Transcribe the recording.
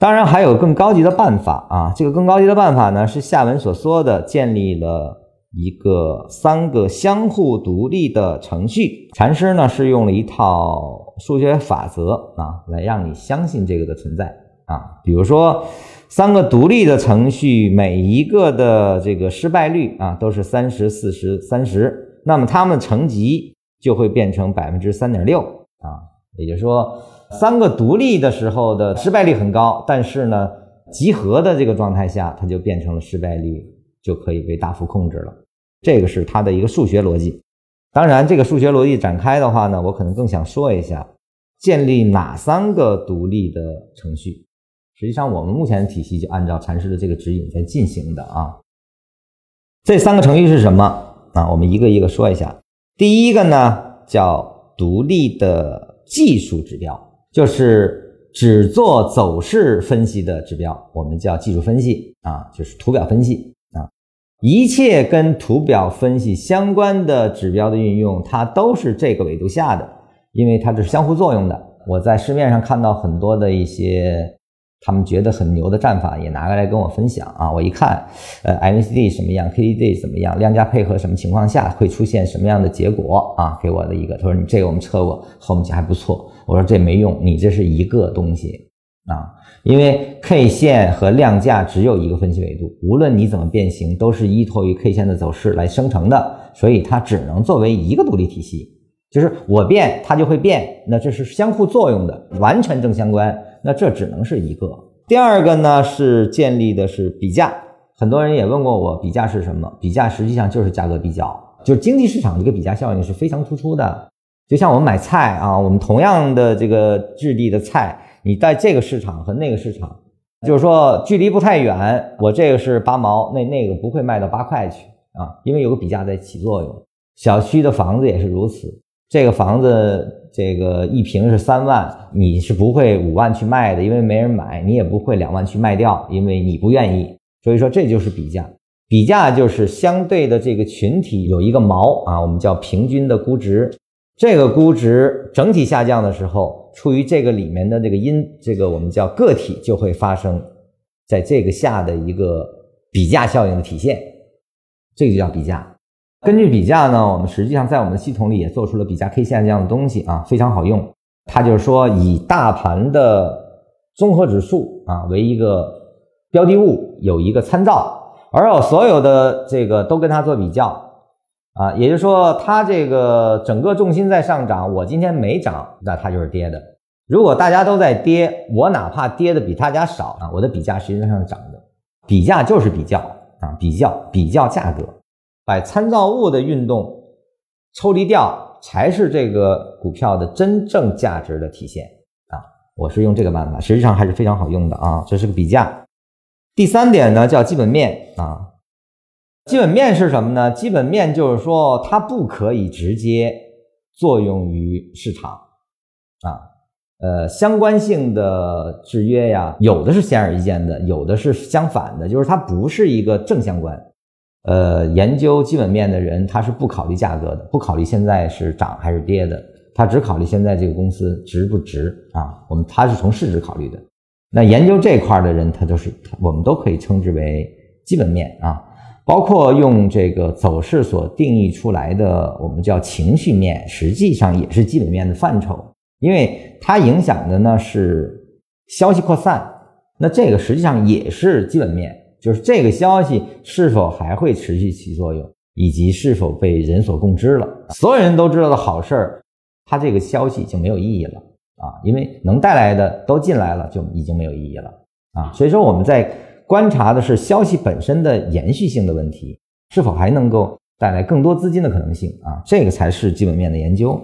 当然还有更高级的办法啊，这个更高级的办法呢是下文所说的，建立了一个三个相互独立的程序。禅师呢是用了一套数学法则啊，来让你相信这个的存在啊。比如说，三个独立的程序，每一个的这个失败率啊都是三十四十三十，那么它们乘积就会变成百分之三点六啊，也就是说。三个独立的时候的失败率很高，但是呢，集合的这个状态下，它就变成了失败率就可以被大幅控制了。这个是它的一个数学逻辑。当然，这个数学逻辑展开的话呢，我可能更想说一下，建立哪三个独立的程序。实际上，我们目前的体系就按照禅师的这个指引在进行的啊。这三个程序是什么啊？我们一个一个说一下。第一个呢，叫独立的技术指标。就是只做走势分析的指标，我们叫技术分析啊，就是图表分析啊。一切跟图表分析相关的指标的运用，它都是这个维度下的，因为它是相互作用的。我在市面上看到很多的一些。他们觉得很牛的战法也拿过来跟我分享啊！我一看，呃，MACD 什么样，KDJ 怎么样，量价配合什么情况下会出现什么样的结果啊？给我的一个，他说你这个我们测过，后面还不错。我说这没用，你这是一个东西啊，因为 K 线和量价只有一个分析维度，无论你怎么变形，都是依托于 K 线的走势来生成的，所以它只能作为一个独立体系，就是我变它就会变，那这是相互作用的，完全正相关。那这只能是一个。第二个呢是建立的是比价，很多人也问过我，比价是什么？比价实际上就是价格比较，就是经济市场这个比价效应是非常突出的。就像我们买菜啊，我们同样的这个质地的菜，你在这个市场和那个市场，就是说距离不太远，我这个是八毛，那那个不会卖到八块去啊，因为有个比价在起作用。小区的房子也是如此，这个房子。这个一平是三万，你是不会五万去卖的，因为没人买；你也不会两万去卖掉，因为你不愿意。所以说，这就是比价。比价就是相对的这个群体有一个锚啊，我们叫平均的估值。这个估值整体下降的时候，处于这个里面的这个因，这个我们叫个体就会发生在这个下的一个比价效应的体现，这就叫比价。根据比价呢，我们实际上在我们的系统里也做出了比价 K 线这样的东西啊，非常好用。它就是说以大盘的综合指数啊为一个标的物，有一个参照，而我所有的这个都跟它做比较啊，也就是说它这个整个重心在上涨，我今天没涨，那它就是跌的。如果大家都在跌，我哪怕跌的比大家少啊，我的比价实际上是涨的。比价就是比较啊，比较比较价格。把参照物的运动抽离掉，才是这个股票的真正价值的体现啊！我是用这个办法，实际上还是非常好用的啊。这是个比价。第三点呢，叫基本面啊。基本面是什么呢？基本面就是说，它不可以直接作用于市场啊。呃，相关性的制约呀，有的是显而易见的，有的是相反的，就是它不是一个正相关。呃，研究基本面的人，他是不考虑价格的，不考虑现在是涨还是跌的，他只考虑现在这个公司值不值啊。我们他是从市值考虑的。那研究这块的人，他都是我们都可以称之为基本面啊。包括用这个走势所定义出来的，我们叫情绪面，实际上也是基本面的范畴，因为它影响的呢是消息扩散，那这个实际上也是基本面。就是这个消息是否还会持续起作用，以及是否被人所共知了。所有人都知道的好事儿，它这个消息就没有意义了啊，因为能带来的都进来了，就已经没有意义了啊。所以说我们在观察的是消息本身的延续性的问题，是否还能够带来更多资金的可能性啊，这个才是基本面的研究。